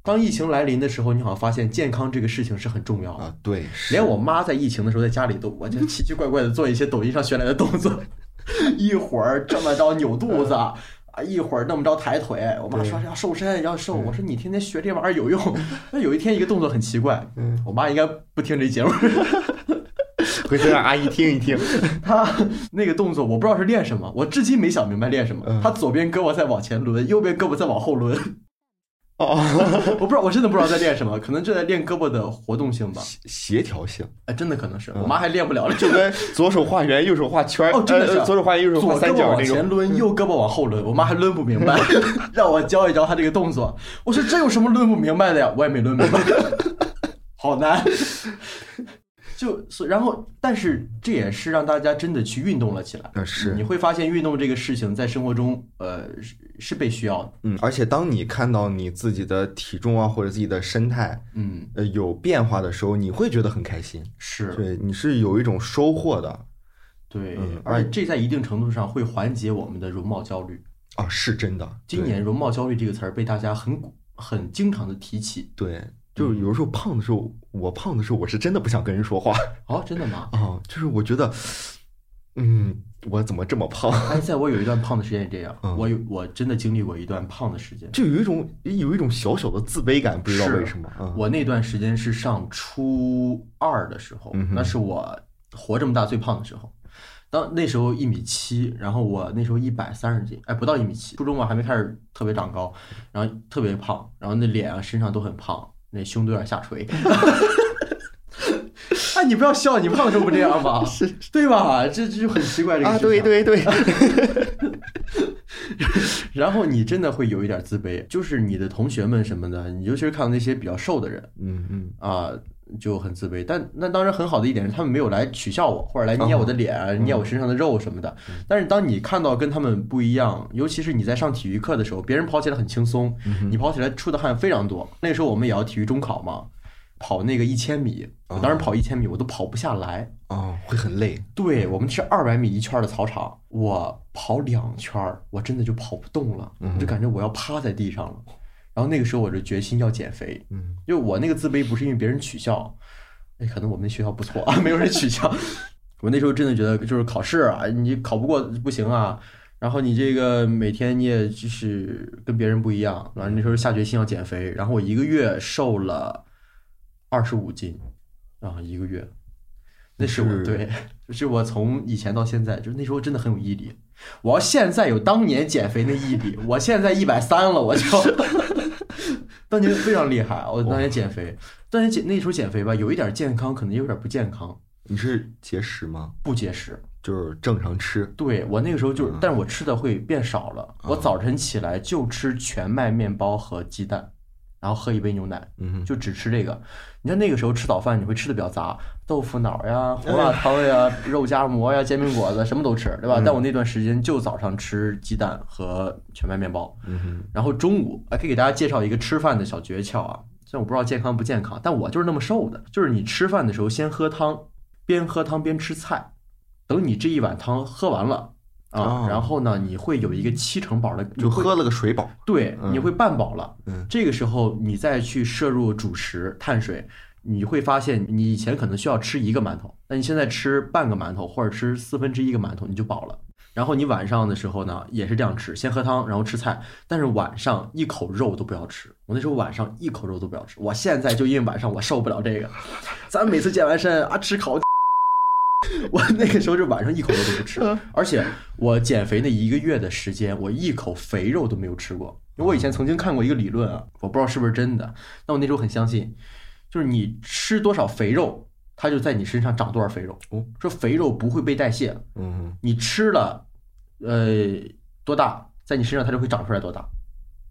当疫情来临的时候，你好像发现健康这个事情是很重要啊。对，连我妈在疫情的时候在家里都，我就奇奇怪怪的做一些抖音上学来的动作，一会儿这么着扭肚子。啊，一会儿那么着抬腿，我妈说要瘦身要瘦，我说你天天学这玩意儿有用。那有一天一个动作很奇怪，我妈应该不听这节目，回头让阿姨听一听。她那个动作我不知道是练什么，我至今没想明白练什么。她左边胳膊在往前抡，右边胳膊在往后抡。哦，我不知道，我真的不知道在练什么，可能就在练胳膊的活动性吧，协调性。哎，真的可能是，我妈还练不了了，就跟左手画圆，右手画圈哦，真的是。左手画圆右手画三角往前抡，右胳膊往后抡，我妈还抡不明白，让我教一教她这个动作。我说这有什么抡不明白的呀？我也没抡明白，好难。就所然后，但是这也是让大家真的去运动了起来。是，你会发现运动这个事情在生活中，呃，是是被需要的。嗯，而且当你看到你自己的体重啊，或者自己的身态，嗯，呃，有变化的时候，你会觉得很开心。是，对，你是有一种收获的。对，而且这在一定程度上会缓解我们的容貌焦虑。啊，是真的。今年容貌焦虑这个词儿被大家很很经常的提起。对。就是有时候胖的时候，我胖的时候，我是真的不想跟人说话。哦，真的吗？啊，就是我觉得，嗯，我怎么这么胖？哎，在我有一段胖的时间也这样。我有，我真的经历过一段胖的时间，就有一种有一种小小的自卑感，不知道为什么。我那段时间是上初二的时候，那是我活这么大最胖的时候。当那时候一米七，然后我那时候一百三十斤，哎，不到一米七。初中我，还没开始特别长高，然后特别胖，然后那脸啊身上都很胖。那胸都有点下垂，哎，你不要笑，你胖的时候不这样吗？是，对吧？这这就很奇怪这个啊，对对对。然后你真的会有一点自卑，就是你的同学们什么的，你尤其是看到那些比较瘦的人，嗯嗯啊，就很自卑。但那当然很好的一点是，他们没有来取笑我，或者来捏我的脸、捏我身上的肉什么的。但是当你看到跟他们不一样，尤其是你在上体育课的时候，别人跑起来很轻松，你跑起来出的汗非常多。那时候我们也要体育中考嘛。跑那个一千米，我当时跑一千米，我都跑不下来啊，会很累。对我们是二百米一圈的操场，我跑两圈，我真的就跑不动了，我就感觉我要趴在地上了。然后那个时候我就决心要减肥，嗯，就我那个自卑不是因为别人取笑，哎，可能我们学校不错啊，没有人取笑。我那时候真的觉得就是考试啊，你考不过不行啊，然后你这个每天你也就是跟别人不一样，完了那时候下决心要减肥，然后我一个月瘦了。二十五斤，啊，一个月，那是我对，就是我从以前到现在，就是那时候真的很有毅力。我要现在有当年减肥那毅力，我现在一百三了，我就当年非常厉害。我当年减肥，当年减那时候减肥吧，有一点健康，可能有点不健康。你是节食吗？不节食，就是正常吃。对我那个时候就是，但是我吃的会变少了。我早晨起来就吃全麦面包和鸡蛋。然后喝一杯牛奶，嗯，就只吃这个。你看那个时候吃早饭，你会吃的比较杂，豆腐脑呀、胡辣汤呀、肉夹馍呀、煎饼果子，什么都吃，对吧？但我那段时间就早上吃鸡蛋和全麦面包，嗯然后中午，还可以给大家介绍一个吃饭的小诀窍啊。虽然我不知道健康不健康，但我就是那么瘦的。就是你吃饭的时候先喝汤，边喝汤边吃菜，等你这一碗汤喝完了。啊，然后呢，你会有一个七成饱的，就喝了个水饱。对，你会半饱了。嗯，这个时候你再去摄入主食碳水，你会发现你以前可能需要吃一个馒头，那你现在吃半个馒头或者吃四分之一个馒头你就饱了。然后你晚上的时候呢，也是这样吃，先喝汤，然后吃菜，但是晚上一口肉都不要吃。我那时候晚上一口肉都不要吃，我现在就因为晚上我受不了这个，咱每次健完身啊吃烤。我那个时候就晚上一口肉都不吃，而且我减肥那一个月的时间，我一口肥肉都没有吃过。因为我以前曾经看过一个理论啊，我不知道是不是真的，但我那时候很相信，就是你吃多少肥肉，它就在你身上长多少肥肉。说肥肉不会被代谢，嗯，你吃了，呃，多大，在你身上它就会长出来多大。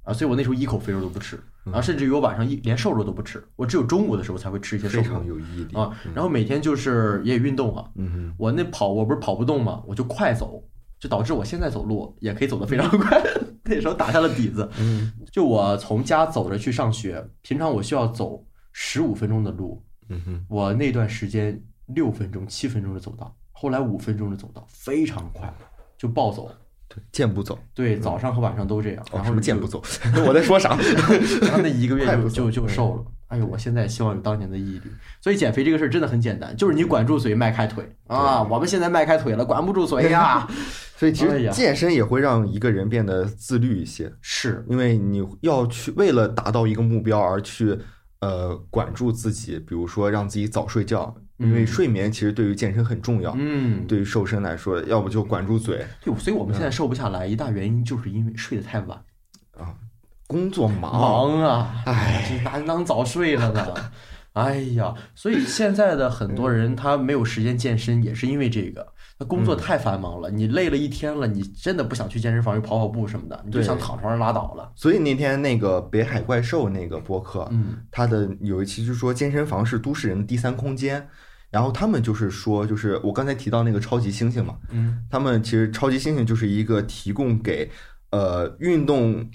啊，所以我那时候一口肥肉都不吃，然后甚至于我晚上一连瘦肉都不吃，我只有中午的时候才会吃一些瘦肉。非常有毅力啊！然后每天就是也运动啊。嗯我那跑我不是跑不动嘛，我就快走，就导致我现在走路也可以走得非常快。那时候打下了底子。嗯。就我从家走着去上学，平常我需要走十五分钟的路。嗯哼。我那段时间六分钟、七分钟的走道，后来五分钟的走道，非常快，就暴走。对，健步走。对，早上和晚上都这样。然后健步走，我在说啥？然后那一个月就就就瘦了。哎呦，我现在希望有当年的毅力。所以减肥这个事儿真的很简单，就是你管住嘴，迈开腿啊。我们现在迈开腿了，管不住嘴呀。所以其实健身也会让一个人变得自律一些，是因为你要去为了达到一个目标而去呃管住自己，比如说让自己早睡觉。因为睡眠其实对于健身很重要，嗯，对于瘦身来说，要不就管住嘴。对，所以我们现在瘦不下来，一大原因就是因为睡得太晚啊，工作忙忙啊，哎，哪能早睡了呢？哎呀，所以现在的很多人他没有时间健身，也是因为这个。他工作太繁忙了，你累了一天了，你真的不想去健身房去跑跑步什么的，你就想躺床上拉倒了。所以那天那个北海怪兽那个播客，嗯，他的有一期就说健身房是都市人的第三空间，然后他们就是说，就是我刚才提到那个超级猩猩嘛，嗯，他们其实超级猩猩就是一个提供给呃运动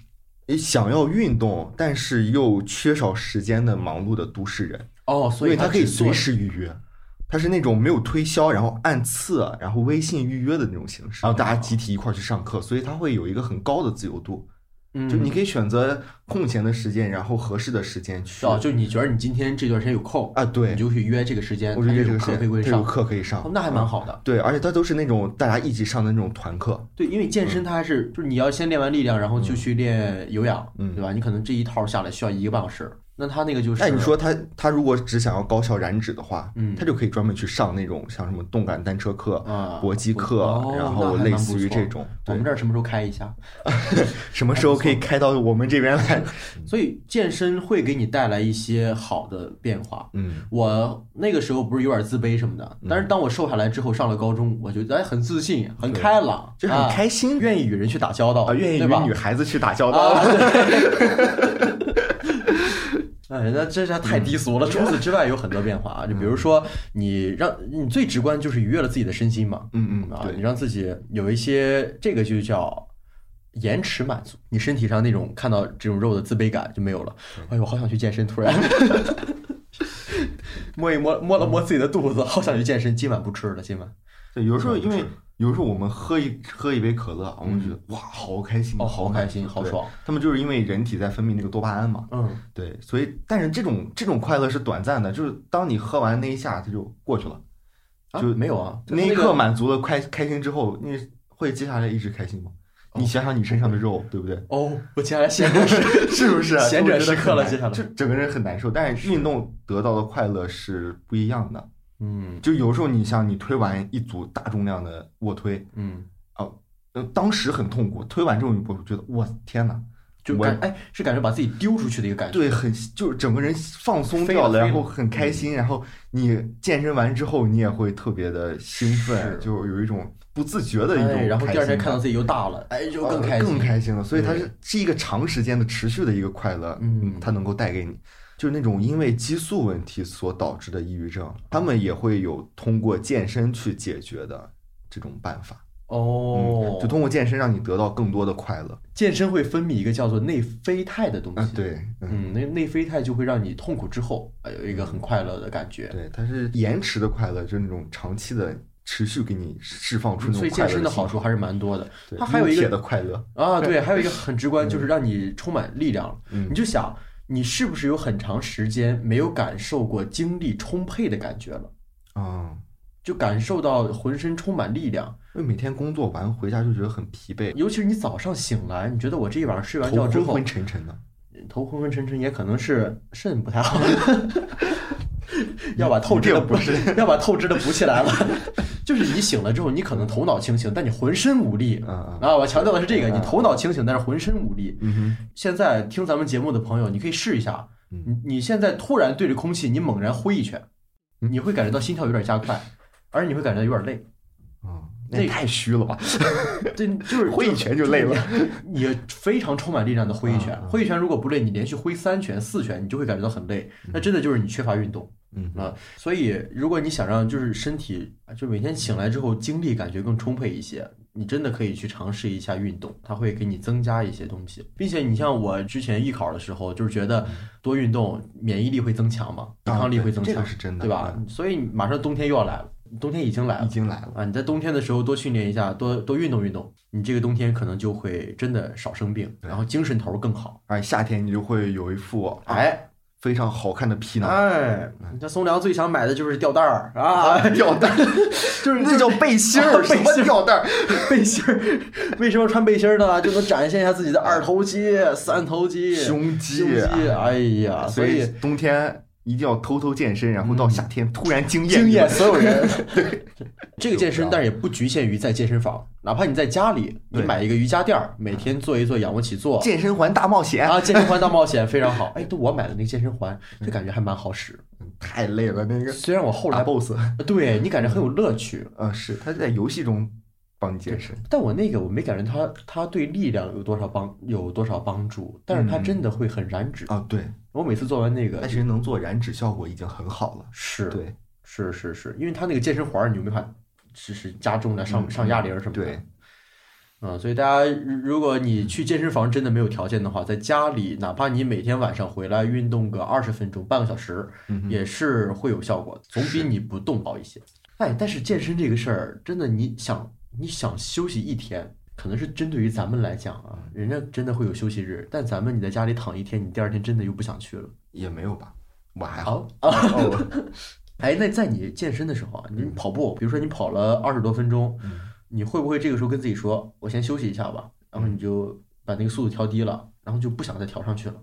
想要运动但是又缺少时间的忙碌的都市人哦，所以他可以随时预约。它是那种没有推销，然后按次，然后微信预约的那种形式，然后大家集体一块儿去上课，所以它会有一个很高的自由度。嗯，就你可以选择空闲的时间，然后合适的时间去。哦，就你觉得你今天这段时间有空啊？对，你就去约这个时间，我约这个课可以上，课可以上，那还蛮好的。对，而且它都是那种大家一起上的那种团课。对，因为健身它还是就是你要先练完力量，然后就去练有氧，嗯对吧？你可能这一套下来需要一个半小时。那他那个就是，哎，你说他他如果只想要高效燃脂的话，嗯，他就可以专门去上那种像什么动感单车课啊、搏击课，然后类似于这种。我们这儿什么时候开一下？什么时候可以开到我们这边来？所以健身会给你带来一些好的变化。嗯，我那个时候不是有点自卑什么的，但是当我瘦下来之后，上了高中，我觉得哎很自信、很开朗，就很开心，愿意与人去打交道，愿意与女孩子去打交道。哎，着，那这下太低俗了。除此之外，有很多变化啊，就比如说你让你最直观就是愉悦了自己的身心嘛，嗯嗯啊，你让自己有一些这个就叫延迟满足，你身体上那种看到这种肉的自卑感就没有了。哎呦，我好想去健身，突然 摸一摸摸了摸自己的肚子，好想去健身，今晚不吃了，今晚。对，有时候因为有时候我们喝一喝一杯可乐，我们觉得哇，好开心，哦，好开心，好爽。他们就是因为人体在分泌那个多巴胺嘛，嗯，对，所以但是这种这种快乐是短暂的，就是当你喝完那一下，它就过去了，就没有啊，那一刻满足了开开心之后，你会接下来一直开心吗？你想想你身上的肉，对不对？哦，我接下来闲着是 是不是闲着时刻了？接下来就整个人很难受，但是运动得到的快乐是不一样的。嗯，就有时候你像你推完一组大重量的卧推，嗯，哦，当时很痛苦，推完之后你不觉得哇天哪，就感哎是感觉把自己丢出去的一个感觉，对，很就是整个人放松掉了，然后很开心，然后你健身完之后你也会特别的兴奋，就有一种不自觉的一种，然后第二天看到自己又大了，哎，就更开心，更开心了。所以它是是一个长时间的持续的一个快乐，嗯，它能够带给你。就是那种因为激素问题所导致的抑郁症，他们也会有通过健身去解决的这种办法哦，就通过健身让你得到更多的快乐。健身会分泌一个叫做内啡肽的东西，对，嗯，那内啡肽就会让你痛苦之后有一个很快乐的感觉。对，它是延迟的快乐，就是那种长期的持续给你释放出那种。所以健身的好处还是蛮多的。它还有一个的快乐啊，对，还有一个很直观，就是让你充满力量。嗯你就想。你是不是有很长时间没有感受过精力充沛的感觉了？啊，就感受到浑身充满力量。因为每天工作完回家就觉得很疲惫，尤其是你早上醒来，你觉得我这一晚上睡完觉之后，昏昏沉沉的，头昏昏沉沉，也可能是肾不太好，要把透支的不是，要把透支的补起来了。就是你醒了之后，你可能头脑清醒，但你浑身无力。啊，我强调的是这个，你头脑清醒，但是浑身无力。现在听咱们节目的朋友，你可以试一下，你你现在突然对着空气，你猛然挥一拳，你会感觉到心跳有点加快，而且你会感觉到有点累。啊，那太虚了吧？对，就是 挥一拳就累了。你非常充满力量的挥一拳，挥一拳如果不累，你连续挥三拳、四拳，你就会感觉到很累。那真的就是你缺乏运动。嗯啊，所以如果你想让就是身体就每天醒来之后精力感觉更充沛一些，你真的可以去尝试一下运动，它会给你增加一些东西，并且你像我之前艺考的时候，就是觉得多运动免疫力会增强嘛，抵抗力会增强，这个是真的，对吧？所以马上冬天又要来了，冬天已经来了，已经来了啊！你在冬天的时候多训练一下，多多运动运动，你这个冬天可能就会真的少生病，然后精神头更好。而夏天你就会有一副哎。非常好看的皮囊，哎，你看松良最想买的就是吊带儿啊，吊带，就是那叫背心儿，背心吊带儿，背心儿。为什么穿背心儿呢？就能展现一下自己的二头肌、三头肌、胸肌。哎呀，所以冬天一定要偷偷健身，然后到夏天突然惊艳惊艳所有人。对，这个健身，但是也不局限于在健身房，哪怕你在家里，你买一个瑜伽垫儿，每天做一做仰卧起坐。健身环大冒险啊！健身环大冒险 非常好。哎，都我买的那个健身环，就感觉还蛮好使。太累了那个。虽然我后来 boss，对你感觉很有乐趣。嗯，是他在游戏中帮你健身，但我那个我没感觉他他对力量有多少帮有多少帮助，但是他真的会很燃脂啊。对我每次做完那个，其实能做燃脂效果已经很好了。是对，是是是，因为他那个健身环你就没法。是是加重的上上哑铃什么的，对，嗯，所以大家如果你去健身房真的没有条件的话，在家里哪怕你每天晚上回来运动个二十分钟、半个小时，也是会有效果的，总比你不动好一些。哎，但是健身这个事儿，真的你想你想休息一天，可能是针对于咱们来讲啊，人家真的会有休息日，但咱们你在家里躺一天，你第二天真的又不想去了，也没有吧？我还好啊。哎，那在你健身的时候啊，你跑步，比如说你跑了二十多分钟，你会不会这个时候跟自己说，我先休息一下吧？然后你就把那个速度调低了，然后就不想再调上去了？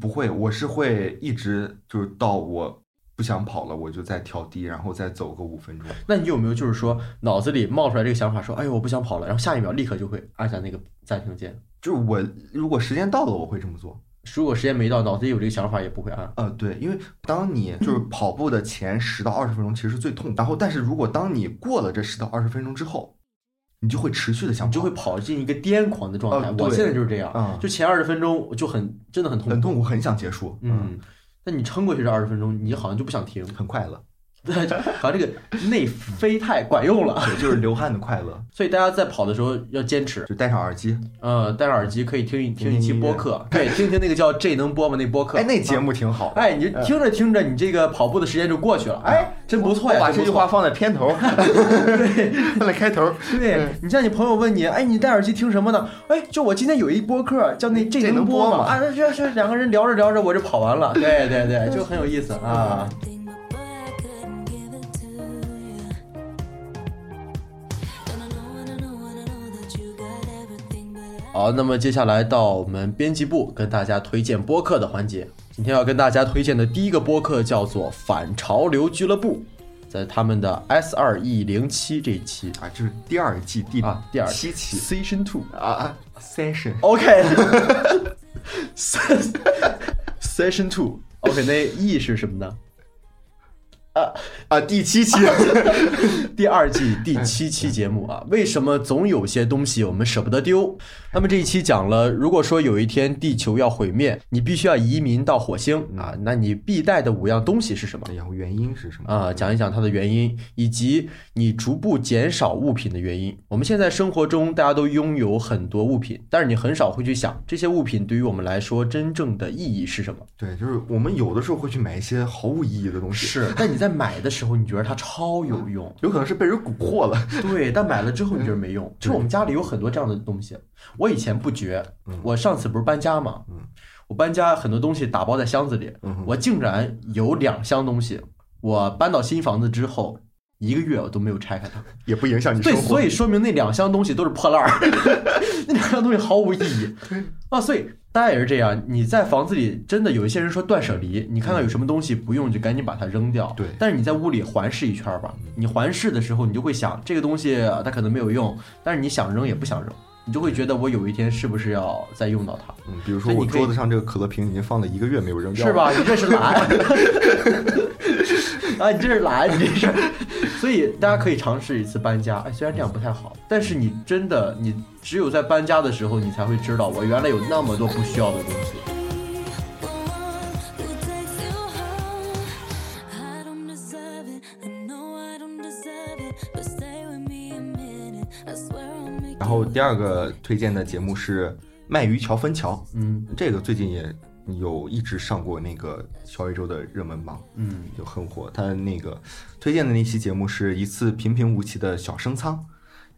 不会，我是会一直就是到我不想跑了，我就再调低，然后再走个五分钟。那你有没有就是说脑子里冒出来这个想法，说，哎呦，我不想跑了，然后下一秒立刻就会按下那个暂停键？就是我如果时间到了，我会这么做。如果时间没到，脑子里有这个想法也不会按。呃，对，因为当你就是跑步的前十到二十分钟其实是最痛，然后但是如果当你过了这十到二十分钟之后，你就会持续的想，你就会跑进一个癫狂的状态。我现在就是这样，就前二十分钟就很真的很痛苦，很痛苦，很想结束。嗯，但你撑过去这二十分钟，你好像就不想停，很快乐。对，好像这个内啡肽管用了，对，就是流汗的快乐。所以大家在跑的时候要坚持，就戴上耳机，呃，戴上耳机可以听一听一期播客，对，听听那个叫这能播吗？那播客，哎，那节目挺好。哎，你听着听着，你这个跑步的时间就过去了，哎，真不错呀。把这句话放在片头，对，放在开头。对你像你朋友问你，哎，你戴耳机听什么呢？哎，就我今天有一播客叫那这能播吗？啊，这这两个人聊着聊着我就跑完了，对对对，就很有意思啊。好，那么接下来到我们编辑部跟大家推荐播客的环节。今天要跟大家推荐的第一个播客叫做《反潮流俱乐部》，在他们的 S 二 E 零七这一期啊，就是第二季第啊第二七期 Season Two 啊 Session OK，Session Two OK，那 E 是什么呢？啊啊！第七期，第二季第七期节目啊，为什么总有些东西我们舍不得丢？那么这一期讲了，如果说有一天地球要毁灭，你必须要移民到火星啊，那你必带的五样东西是什么？然后原因是什么？啊，讲一讲它的原因，以及你逐步减少物品的原因。我们现在生活中大家都拥有很多物品，但是你很少会去想这些物品对于我们来说真正的意义是什么？对，就是我们有的时候会去买一些毫无意义的东西。是，但你在买的时候，你觉得它超有用，有可能是被人蛊惑了。对，但买了之后你觉得没用。就是我们家里有很多这样的东西。我以前不觉，我上次不是搬家嘛，我搬家很多东西打包在箱子里，我竟然有两箱东西，我搬到新房子之后一个月我都没有拆开它，也不影响你生活。对，所以说明那两箱东西都是破烂儿，那两箱东西毫无意义。啊，所以大家也是这样，你在房子里真的有一些人说断舍离，你看到有什么东西不用就赶紧把它扔掉。对，但是你在屋里环视一圈吧，你环视的时候你就会想这个东西它可能没有用，但是你想扔也不想扔。你就会觉得我有一天是不是要再用到它？嗯，比如说我桌子上这个可乐瓶已经放了一个月没有扔掉，是吧？你这是懒 啊！你这是懒，你这是。所以大家可以尝试一次搬家，哎，虽然这样不太好，但是你真的，你只有在搬家的时候，你才会知道我原来有那么多不需要的东西。然后第二个推荐的节目是《卖鱼桥分桥》，嗯，这个最近也有一直上过那个小宇宙的热门榜，嗯，就很火。他那个推荐的那期节目是一次平平无奇的小升舱，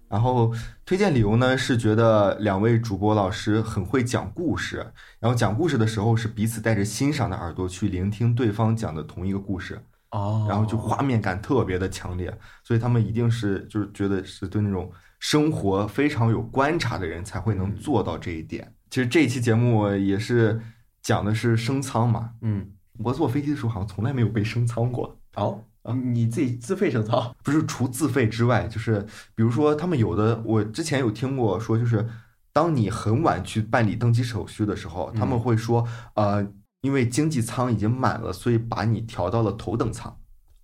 然后推荐理由呢是觉得两位主播老师很会讲故事，然后讲故事的时候是彼此带着欣赏的耳朵去聆听对方讲的同一个故事，哦，然后就画面感特别的强烈，所以他们一定是就是觉得是对那种。生活非常有观察的人才会能做到这一点。其实这一期节目也是讲的是升舱嘛。嗯，我坐飞机的时候好像从来没有被升舱过。哦，你自己自费升舱？不是，除自费之外，就是比如说他们有的，我之前有听过说，就是当你很晚去办理登机手续的时候，他们会说，呃，因为经济舱已经满了，所以把你调到了头等舱。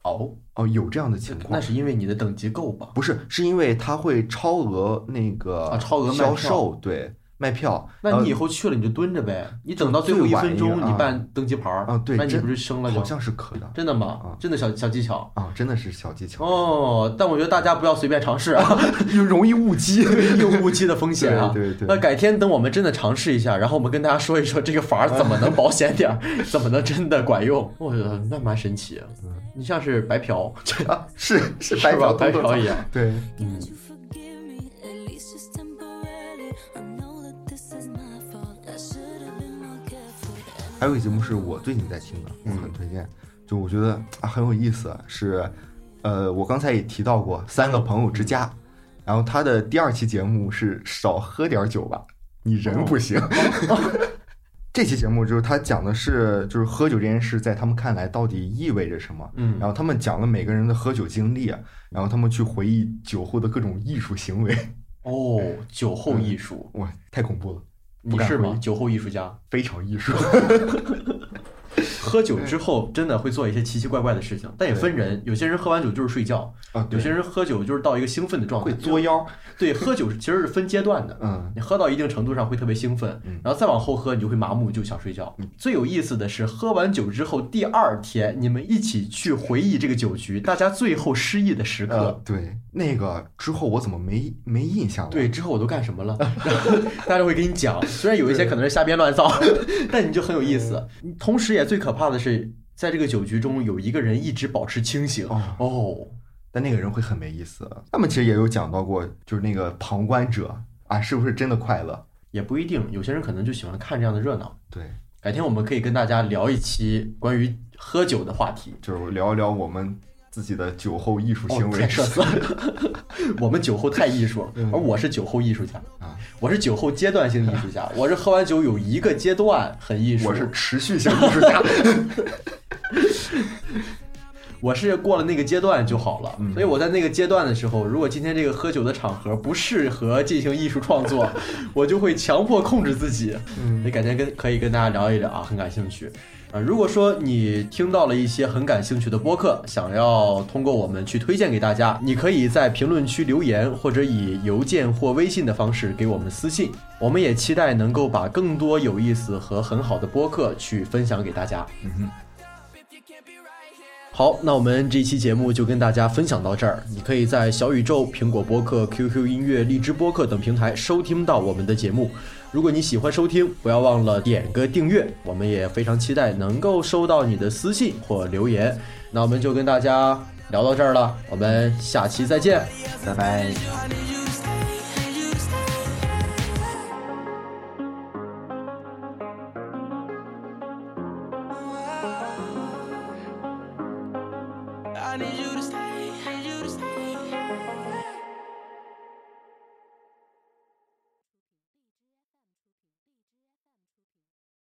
哦哦，有这样的情况，那是因为你的等级够吧？不是，是因为他会超额那个啊，超额销售，对。卖票，那你以后去了你就蹲着呗，你等到最后一分钟你办登机牌儿啊，对，那你不是升了？好像是可的，真的吗？真的小小技巧啊，真的是小技巧哦。但我觉得大家不要随便尝试啊，就容易误机，有误机的风险啊。对对。那改天等我们真的尝试一下，然后我们跟大家说一说这个法儿怎么能保险点儿，怎么能真的管用？我觉得那蛮神奇。你像是白嫖，是是白嫖白嫖一样。对，嗯。还有一个节目是我最近在听的，我很推荐，就我觉得啊很有意思，是，呃，我刚才也提到过三个朋友之家，然后他的第二期节目是少喝点酒吧，你人不行。这期节目就是他讲的是，就是喝酒这件事在他们看来到底意味着什么，嗯，然后他们讲了每个人的喝酒经历，然后他们去回忆酒后的各种艺术行为。哦，酒后艺术，哇，太恐怖了。你是吗？酒后艺术家，非常艺术。喝酒之后真的会做一些奇奇怪怪的事情，但也分人。有些人喝完酒就是睡觉，有些人喝酒就是到一个兴奋的状态，会作妖。对，喝酒其实是分阶段的。嗯，你喝到一定程度上会特别兴奋，然后再往后喝你就会麻木，就想睡觉。最有意思的是，喝完酒之后第二天你们一起去回忆这个酒局，大家最后失忆的时刻。对，那个之后我怎么没没印象了？对，之后我都干什么了？然后大家会给你讲，虽然有一些可能是瞎编乱造，但你就很有意思。同时也最可怕的是，在这个酒局中有一个人一直保持清醒。哦。但那个人会很没意思。他们其实也有讲到过，就是那个旁观者啊，是不是真的快乐？也不一定，有些人可能就喜欢看这样的热闹。对，改天我们可以跟大家聊一期关于喝酒的话题，就是聊一聊我们自己的酒后艺术行为。我们酒后太艺术了，而我是酒后艺术家。啊，我是酒后阶段性艺术家，我是喝完酒有一个阶段很艺术，我是持续性艺术家。我是过了那个阶段就好了，所以我在那个阶段的时候，如果今天这个喝酒的场合不适合进行艺术创作，我就会强迫控制自己。嗯，也改天跟可以跟大家聊一聊啊，很感兴趣啊。如果说你听到了一些很感兴趣的播客，想要通过我们去推荐给大家，你可以在评论区留言，或者以邮件或微信的方式给我们私信。我们也期待能够把更多有意思和很好的播客去分享给大家。嗯哼。好，那我们这期节目就跟大家分享到这儿。你可以在小宇宙、苹果播客、QQ 音乐、荔枝播客等平台收听到我们的节目。如果你喜欢收听，不要忘了点个订阅。我们也非常期待能够收到你的私信或留言。那我们就跟大家聊到这儿了，我们下期再见，拜拜。